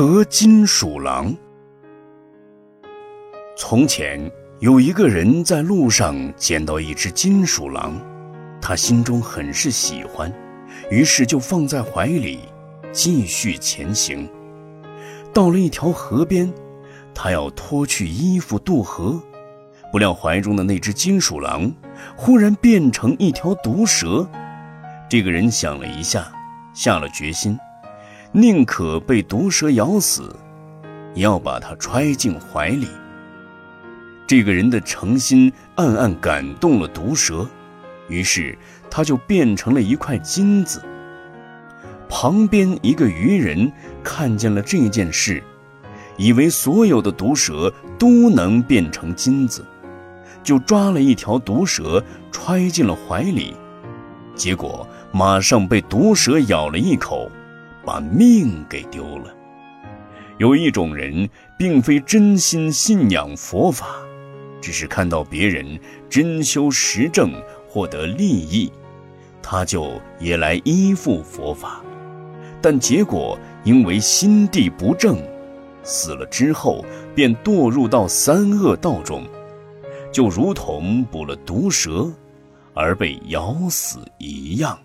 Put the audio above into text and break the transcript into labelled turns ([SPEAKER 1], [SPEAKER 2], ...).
[SPEAKER 1] 得金鼠狼。从前有一个人在路上捡到一只金鼠狼，他心中很是喜欢，于是就放在怀里，继续前行。到了一条河边，他要脱去衣服渡河，不料怀中的那只金鼠狼忽然变成一条毒蛇。这个人想了一下，下了决心，宁可被毒蛇咬死，也要把它揣进怀里。这个人的诚心暗暗感动了毒蛇，于是他就变成了一块金子。旁边一个渔人看见了这件事，以为所有的毒蛇都能变成金子，就抓了一条毒蛇揣进了怀里，结果马上被毒蛇咬了一口，把命给丢了。有一种人，并非真心信仰佛法。只是看到别人真修实证获得利益，他就也来依附佛法，但结果因为心地不正，死了之后便堕入到三恶道中，就如同捕了毒蛇而被咬死一样。